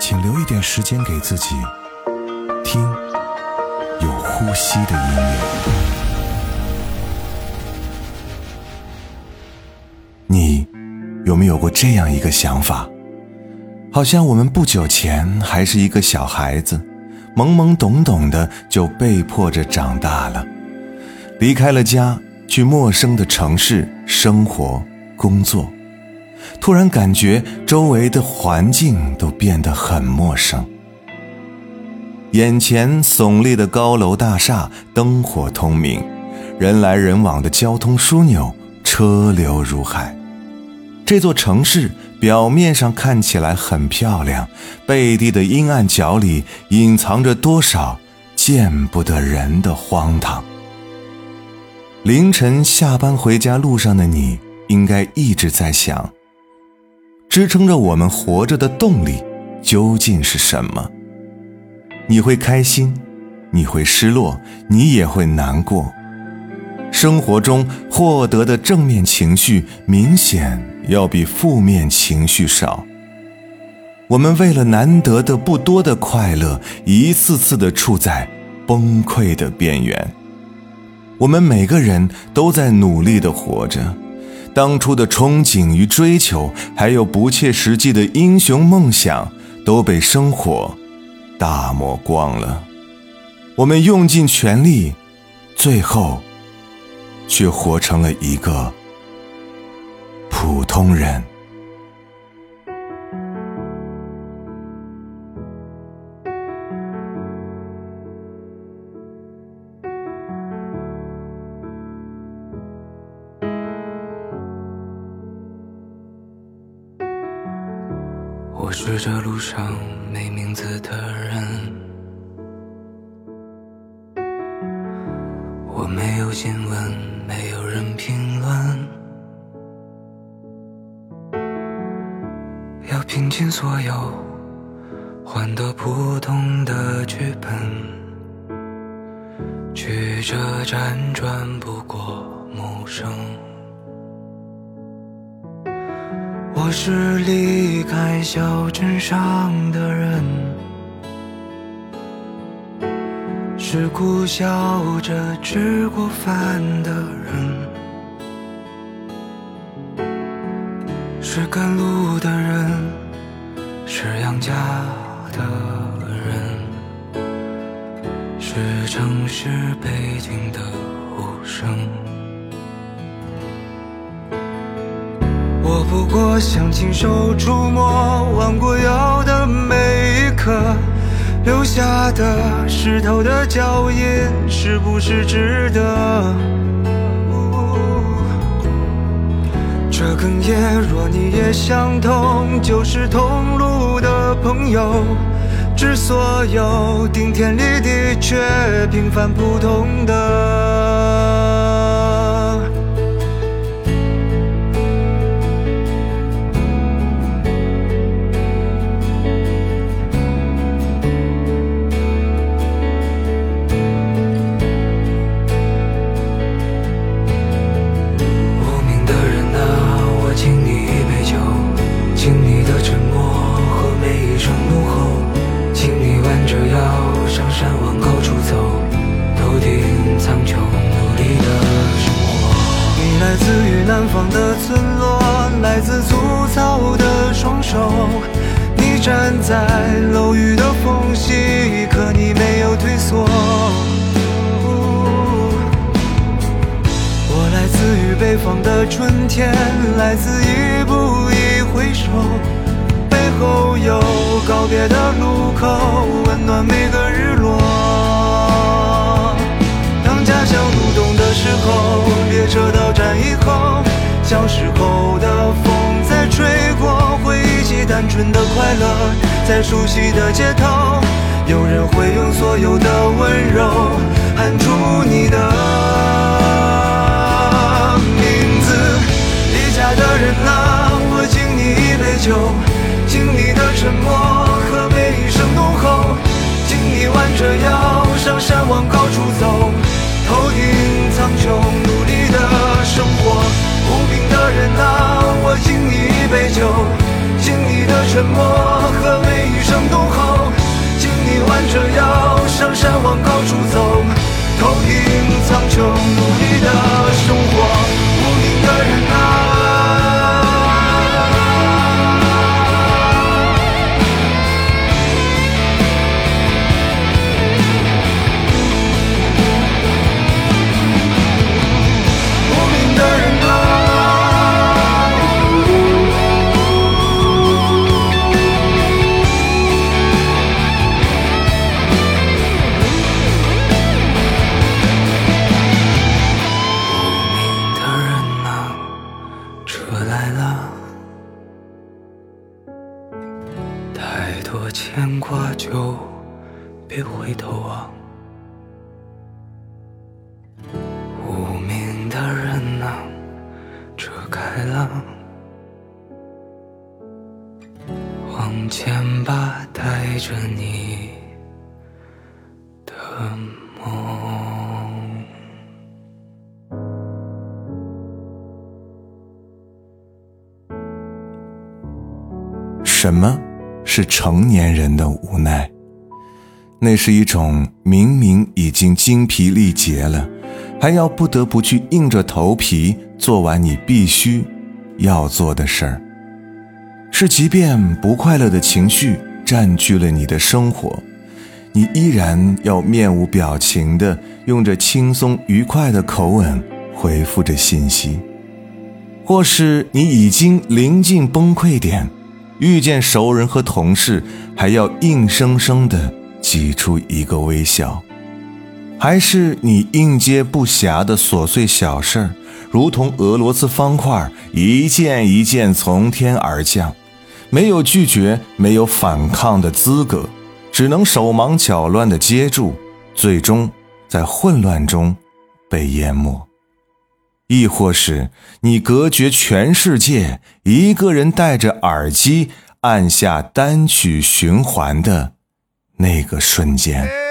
请留一点时间给自己，听有呼吸的音乐。你有没有过这样一个想法？好像我们不久前还是一个小孩子，懵懵懂懂的就被迫着长大了，离开了家，去陌生的城市生活、工作。突然感觉周围的环境都变得很陌生，眼前耸立的高楼大厦灯火通明，人来人往的交通枢纽车流如海。这座城市表面上看起来很漂亮，背地的阴暗角里隐藏着多少见不得人的荒唐。凌晨下班回家路上的你，应该一直在想：支撑着我们活着的动力究竟是什么？你会开心，你会失落，你也会难过。生活中获得的正面情绪明显要比负面情绪少。我们为了难得的不多的快乐，一次次的处在崩溃的边缘。我们每个人都在努力的活着，当初的憧憬与追求，还有不切实际的英雄梦想，都被生活打磨光了。我们用尽全力，最后。却活成了一个普通人。这路上没名字的人，我没有新闻。没有人评论，要拼尽所有，换得普通的剧本，曲折辗转不过陌生。我是离开小镇上的人。是苦笑着吃过饭的人，是赶路的人，是养家的人，是城市背景的无声。我不过想亲手触摸弯过腰的每一刻。留下的湿透的脚印，是不是值得？这哽咽，若你也相同，就是同路的朋友。致所有顶天立地却平凡普通的。的春天来自一步一回首，背后有告别的路口，温暖每个日落。当家乡入冬的时候，列车到站以后，小时候的风在吹过，回忆起单纯的快乐。在熟悉的街头，有人会用所有的温柔喊出你的。的人啊，我敬你一杯酒，敬你的沉默和每一声怒吼，敬你弯着腰上山往高处走，头顶苍穹，努力的生活。无名的人啊，我敬你一杯酒，敬你的沉默和每一声怒吼，敬你弯着腰上山往高处走，头顶苍穹，努力的生活。无名的人啊。什么是成年人的无奈？那是一种明明已经精疲力竭了，还要不得不去硬着头皮做完你必须要做的事儿。是即便不快乐的情绪占据了你的生活，你依然要面无表情的用着轻松愉快的口吻回复着信息，或是你已经临近崩溃点。遇见熟人和同事，还要硬生生的挤出一个微笑；还是你应接不暇的琐碎小事儿，如同俄罗斯方块，一件一件从天而降，没有拒绝，没有反抗的资格，只能手忙脚乱的接住，最终在混乱中被淹没。亦或是你隔绝全世界，一个人戴着耳机按下单曲循环的那个瞬间。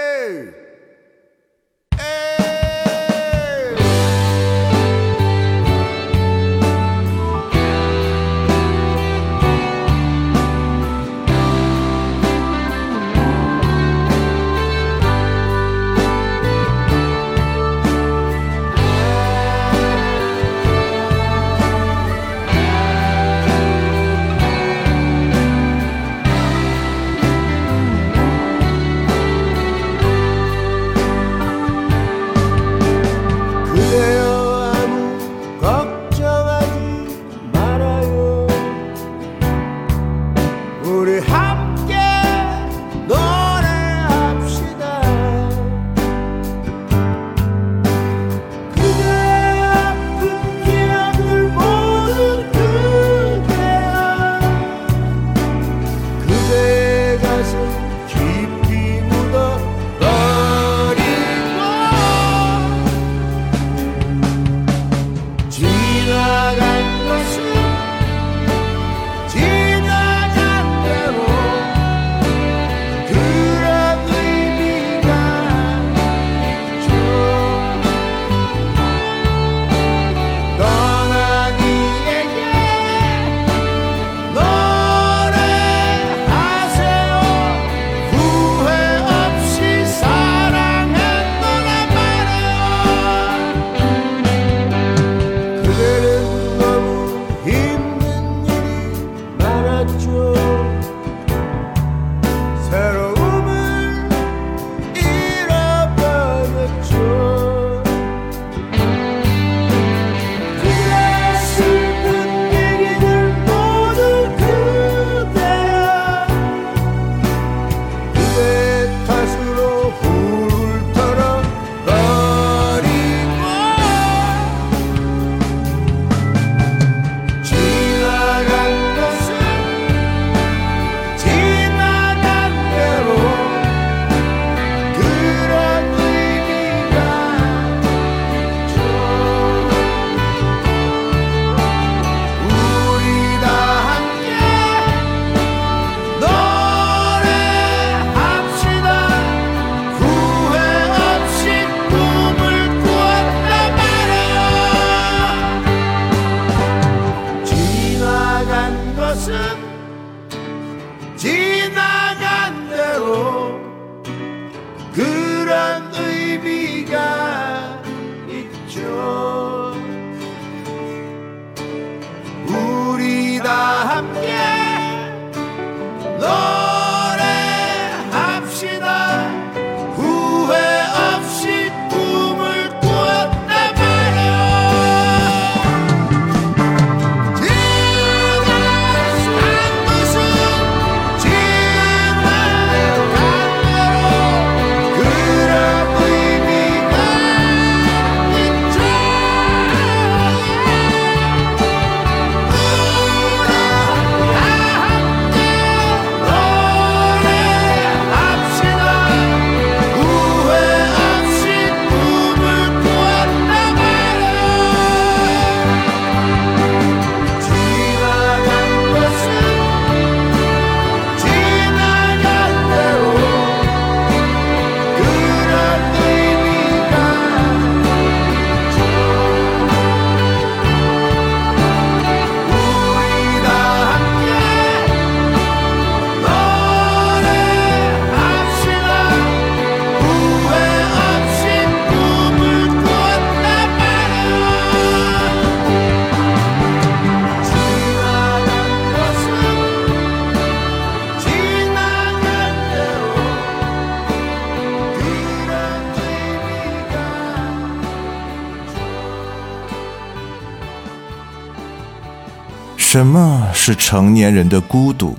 是成年人的孤独？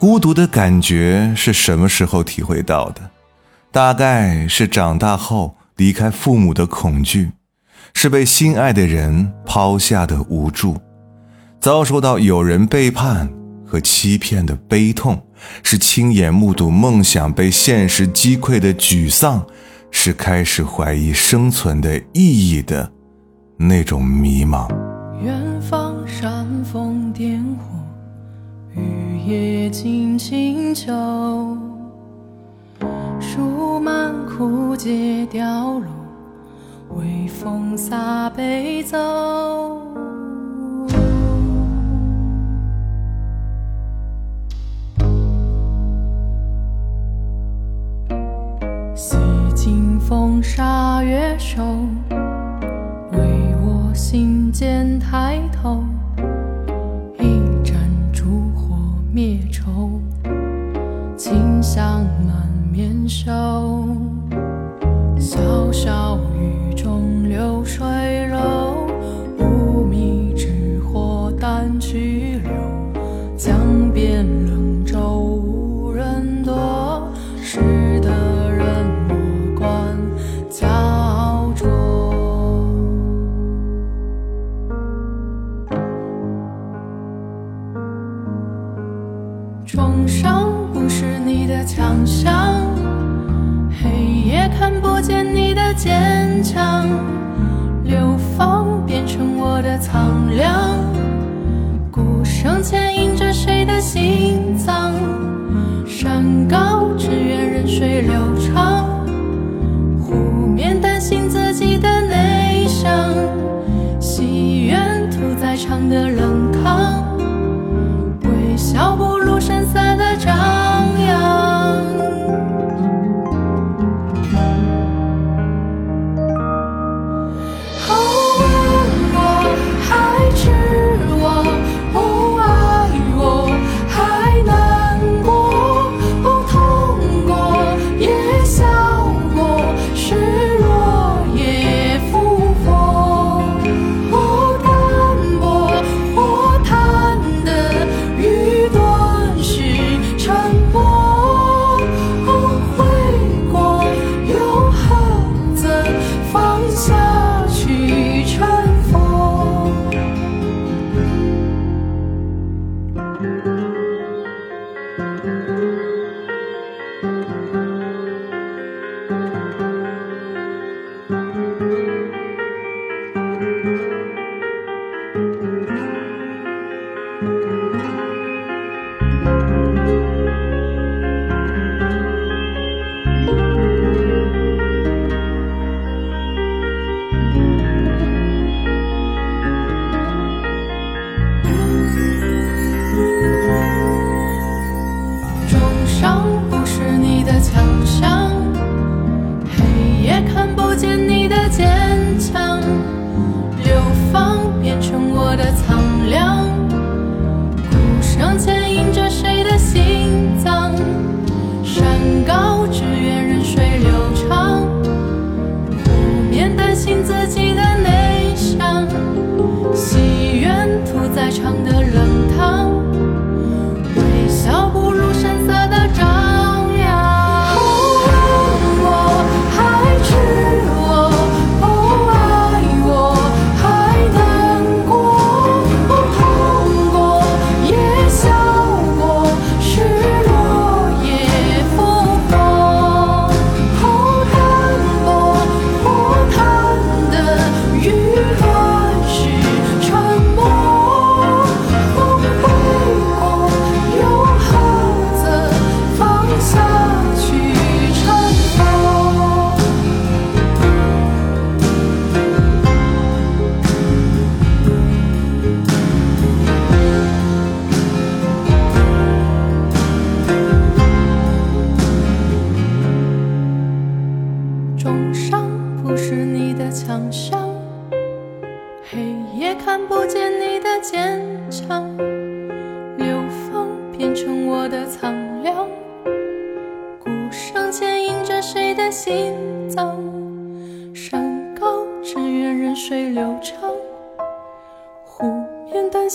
孤独的感觉是什么时候体会到的？大概是长大后离开父母的恐惧，是被心爱的人抛下的无助，遭受到有人背叛和欺骗的悲痛，是亲眼目睹梦想被现实击溃的沮丧，是开始怀疑生存的意义的那种迷茫。远方煽风点火，雨夜静清秋，树满枯竭凋落，微风洒悲奏。洗尽风沙月瘦，为我心间抬头，香满面羞，潇潇雨中流水成我的苍凉，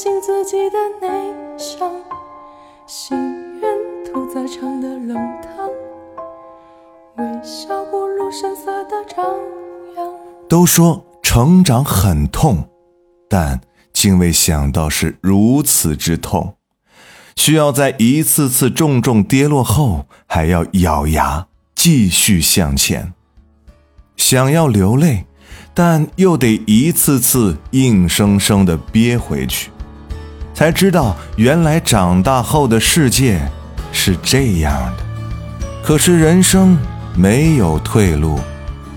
面担心自己的内向，心愿屠宰场的冷汤。微笑不露声色的张扬。都说成长很痛，但竟未想到是如此之痛，需要在一次次重重跌落后，还要咬牙继续向前。想要流泪。但又得一次次硬生生的憋回去，才知道原来长大后的世界是这样的。可是人生没有退路，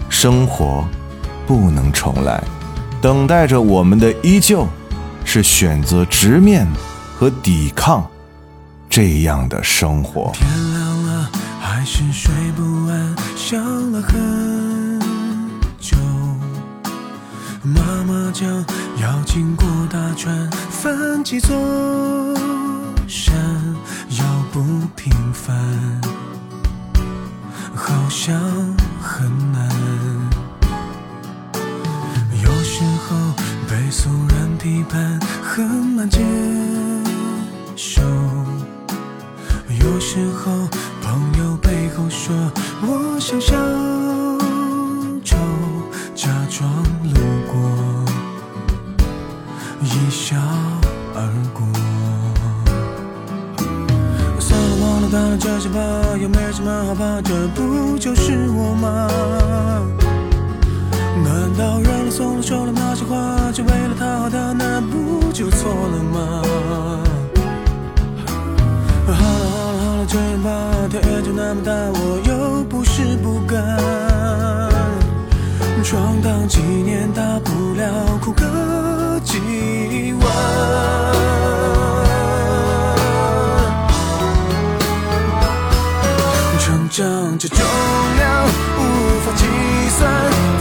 生活不能重来，等待着我们的依旧是选择直面和抵抗这样的生活。天亮了，还是睡不安，想了很久。妈妈讲，要经过大川，翻几座山，要不平凡，好像很难。有时候被俗人批判很难接受，有时候朋友背后说我想小丑，假装路过，一笑这些吧，又没什么好怕，这不就是我吗？难道让了、松了、说了那些话，就为了讨好他，那不就错了吗？好了好了好了，这样吧，天也就那么大，我又不是不敢。闯荡几年，大不了哭个这重量无法计算，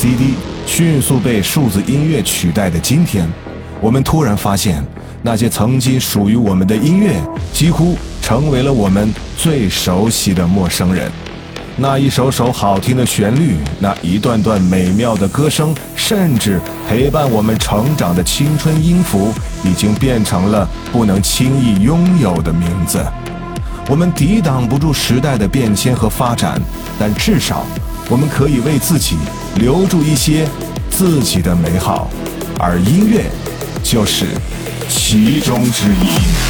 CD 迅速被数字音乐取代的今天，我们突然发现，那些曾经属于我们的音乐，几乎成为了我们最熟悉的陌生人。那一首首好听的旋律，那一段段美妙的歌声，甚至陪伴我们成长的青春音符，已经变成了不能轻易拥有的名字。我们抵挡不住时代的变迁和发展，但至少我们可以为自己留住一些自己的美好，而音乐就是其中之一。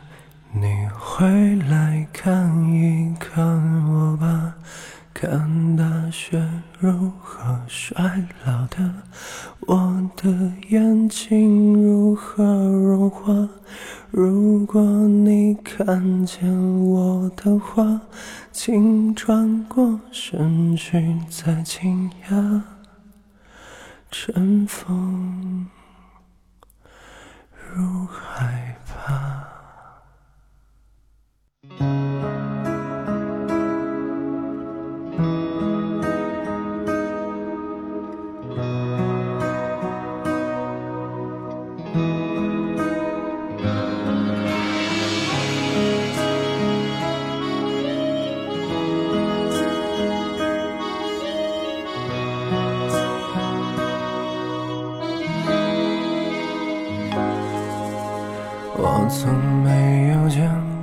回来看一看我吧，看大雪如何衰老的，我的眼睛如何融化。如果你看见我的话，请转过身去，再惊讶，尘封如海吧。我从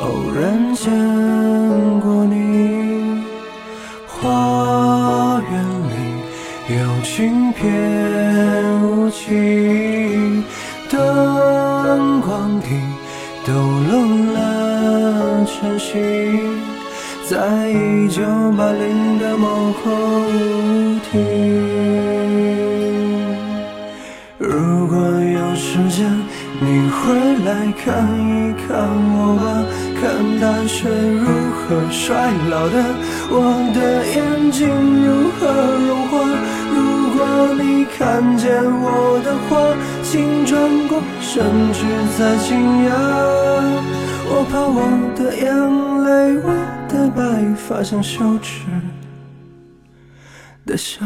偶然见过你，花园里有轻翩舞起，灯光底抖落了晨曦，在一九八零的某个舞厅。如果有时间，你会来看一看我吧。看大雪如何衰老的，我的眼睛如何融化。如果你看见我的话，请转过身去再惊讶。我怕我的眼泪，我的白发像羞耻的笑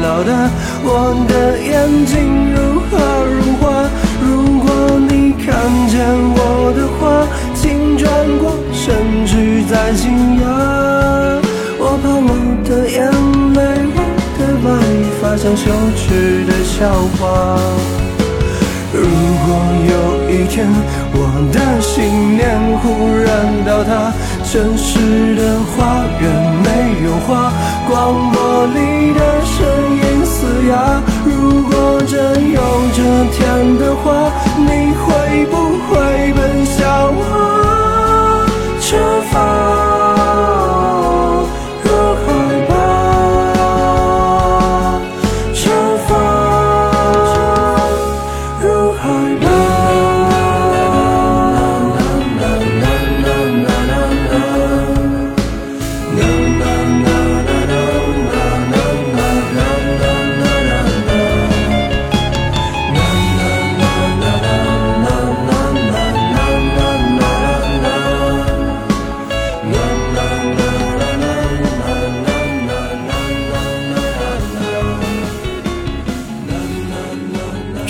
老的我的眼睛如何融化？如果你看见我的话，请转过身去再惊讶。我怕我的眼泪，我的白发像羞耻的笑话。如果有一天我的信念忽然倒塌，城市的花园没有花，广播里的声呀。如果真有这天的话，你会不会奔向我出发？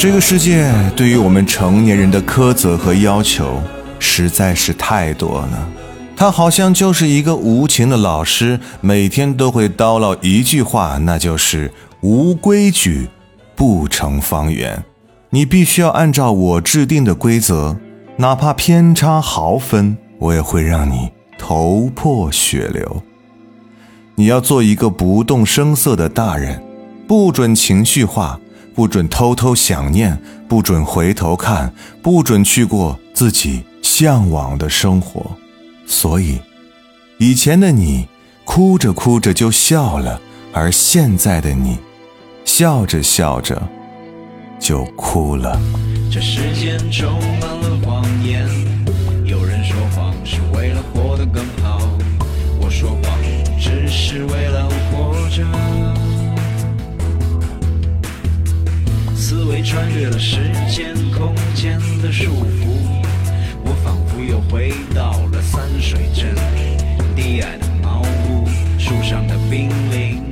这个世界对于我们成年人的苛责和要求实在是太多了，他好像就是一个无情的老师，每天都会叨唠一句话，那就是无规矩不成方圆。你必须要按照我制定的规则，哪怕偏差毫分，我也会让你头破血流。你要做一个不动声色的大人，不准情绪化。不准偷偷想念，不准回头看，不准去过自己向往的生活。所以，以前的你哭着哭着就笑了，而现在的你，笑着笑着就哭了。这世间充满了谎言，有人说谎是为了活得更好，我说谎只是为了思维穿越了时间空间的束缚，我仿佛又回到了三水镇，低矮的茅屋，树上的冰凌，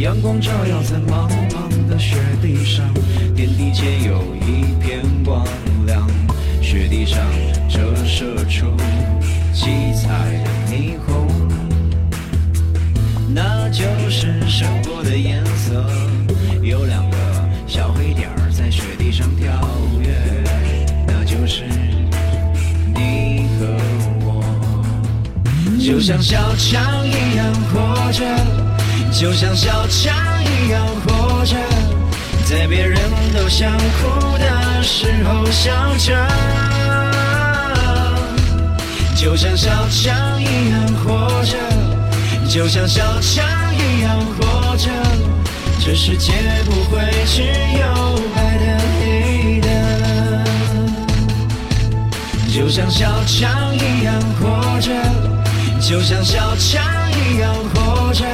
阳光照耀在茫茫的雪地上，天地间有一片光亮，雪地上折射出七彩的霓虹，那就是生活的颜色。有两个小黑点儿在雪地上跳跃，那就是你和我。就像小强一样活着，就像小强一样活着，在别人都想哭的时候笑着。就像小强一样活着，就像小强一样活着。这世界不会只有白的黑的，就像小强一样活着，就像小强一样活着，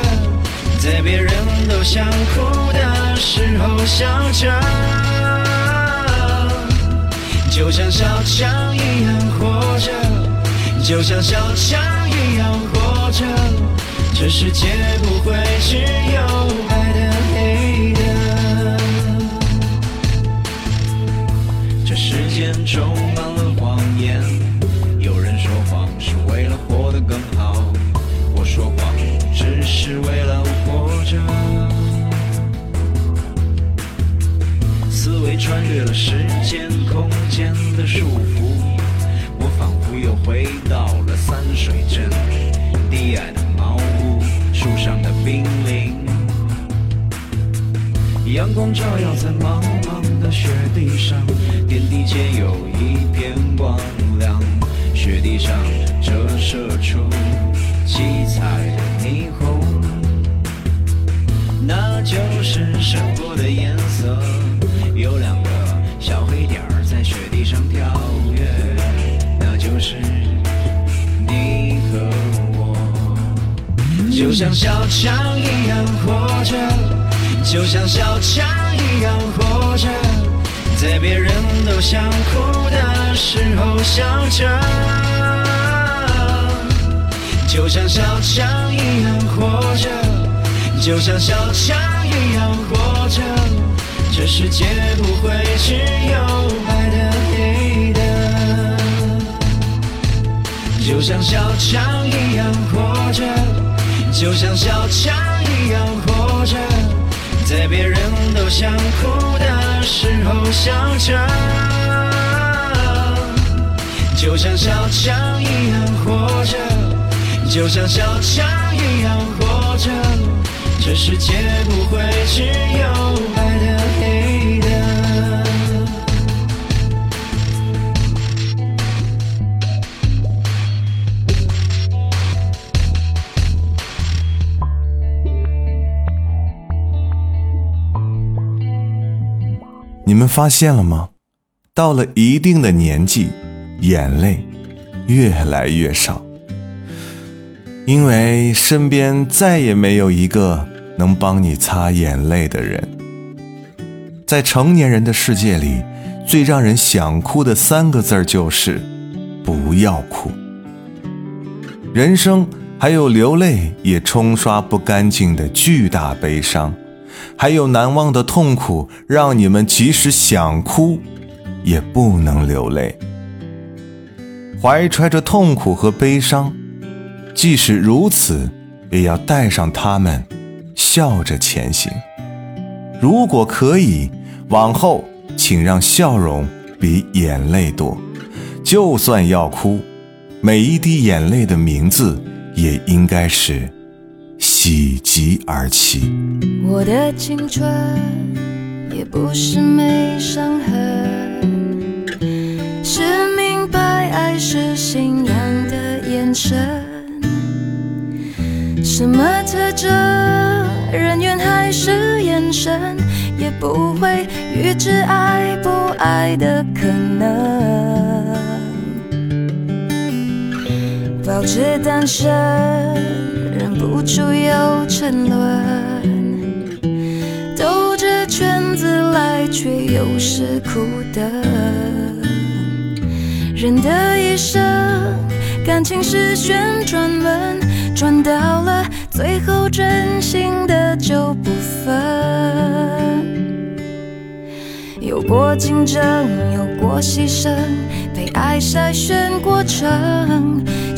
在别人都想哭的时候笑着，就像小强一样活着，就像小强一样活着，这世界不会只有充满了谎言，有人说谎是为了活得更好，我说谎只是为了活着。思维穿越了时间空间的束缚，我仿佛又回到了三水镇，低矮的茅屋，树上的冰，阳光照耀在茫茫的雪地上。天地间有一片光亮，雪地上折射出七彩的霓虹，那就是生活的颜色。有两个小黑点儿在雪地上跳跃，那就是你和我。就像小强一样活着，就像小强一样活着。在别人都想哭的时候笑着，就像小强一样活着，就像小强一样活着。这世界不会只有白的黑的，就像小强一样活着，就像小强一样活着，在别人都想哭的时候笑着，就像小强一样活着，就像小强一样活着。这世界不会只有白你们发现了吗？到了一定的年纪，眼泪越来越少，因为身边再也没有一个能帮你擦眼泪的人。在成年人的世界里，最让人想哭的三个字就是“不要哭”。人生还有流泪也冲刷不干净的巨大悲伤。还有难忘的痛苦，让你们即使想哭，也不能流泪。怀揣着痛苦和悲伤，即使如此，也要带上他们，笑着前行。如果可以，往后请让笑容比眼泪多。就算要哭，每一滴眼泪的名字也应该是。喜极而泣。我的青春也不是没伤痕，是明白爱是信仰的眼神。什么特征，人缘还是眼神，也不会预知爱不爱的可能。保持单身。不出又沉沦，兜着圈子来，却又是苦等。人的一生，感情是旋转门，转到了最后，真心的就不分。有过竞争，有过牺牲，被爱筛选过程。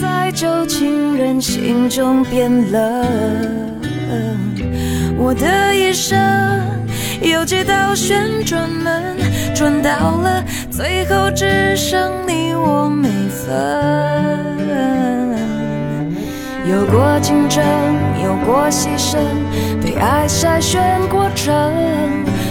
在旧情人心中变冷，我的一生有几道旋转门，转到了最后只剩你我没分。有过竞争，有过牺牲，被爱筛选过程。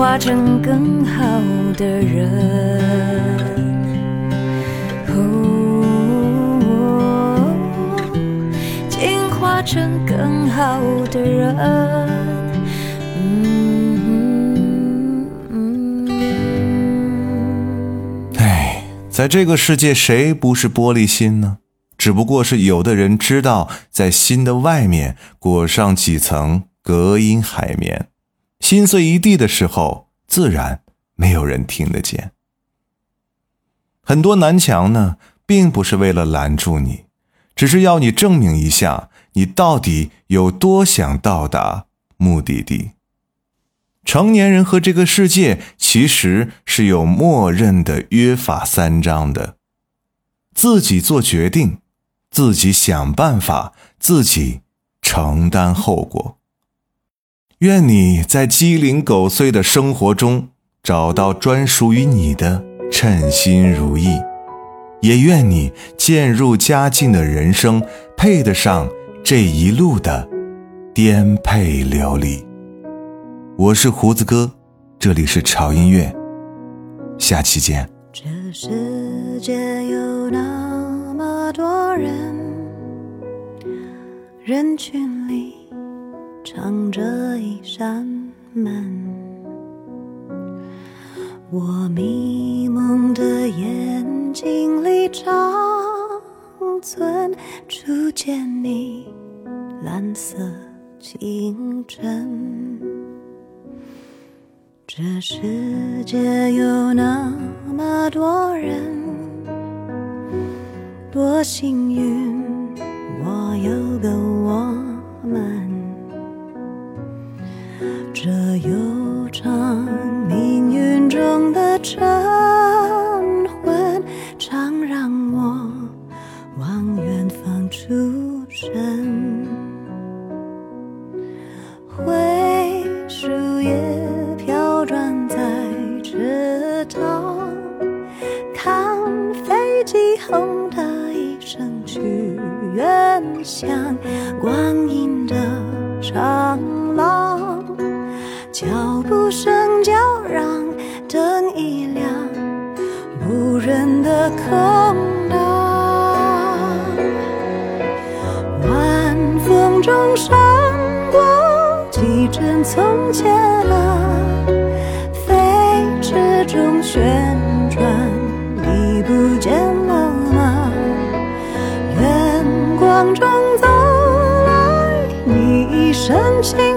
化成更好的人。哦，进化成更好的人。嗯哎，在这个世界，谁不是玻璃心呢？只不过是有的人知道，在心的外面裹上几层隔音海绵，心碎一地的时候，自然没有人听得见。很多南墙呢，并不是为了拦住你，只是要你证明一下，你到底有多想到达目的地。成年人和这个世界其实是有默认的约法三章的，自己做决定，自己想办法，自己承担后果。愿你在鸡零狗碎的生活中找到专属于你的称心如意，也愿你渐入佳境的人生配得上这一路的颠沛流离。我是胡子哥，这里是潮音乐，下期见。这世界有那么多人，人群里藏着一扇门。我迷蒙的眼睛里长存初见你蓝色清晨。这世界有那么多人，多幸运，我有个我这悠长命运中的晨昏，常让我望远方出神。灰树叶飘转在池塘，看飞机轰的一声去远乡，光阴的长，声叫嚷，灯一亮，无人的空荡。晚风中闪过几帧从前啊，飞驰中旋转，你不见了吗？远光中走来，你一身晴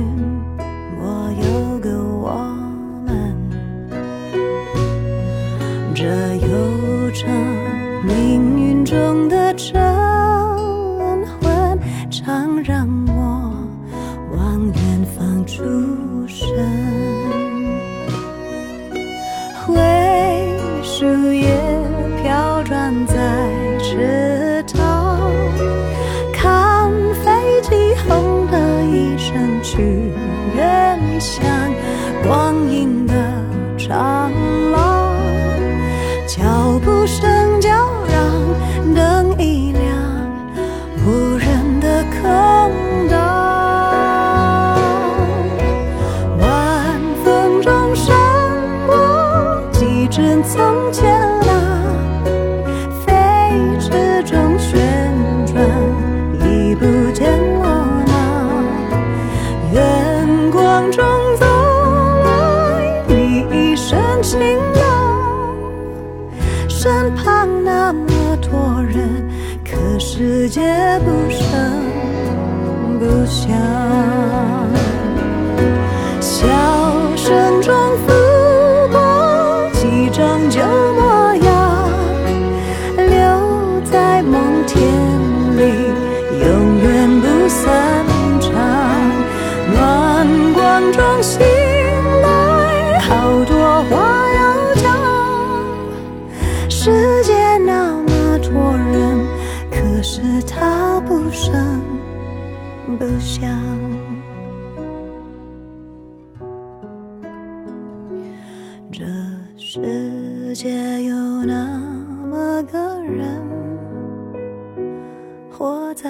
才知道，看飞机轰的一声去远乡，这世界有那么个人，活在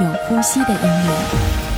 有呼吸的音乐。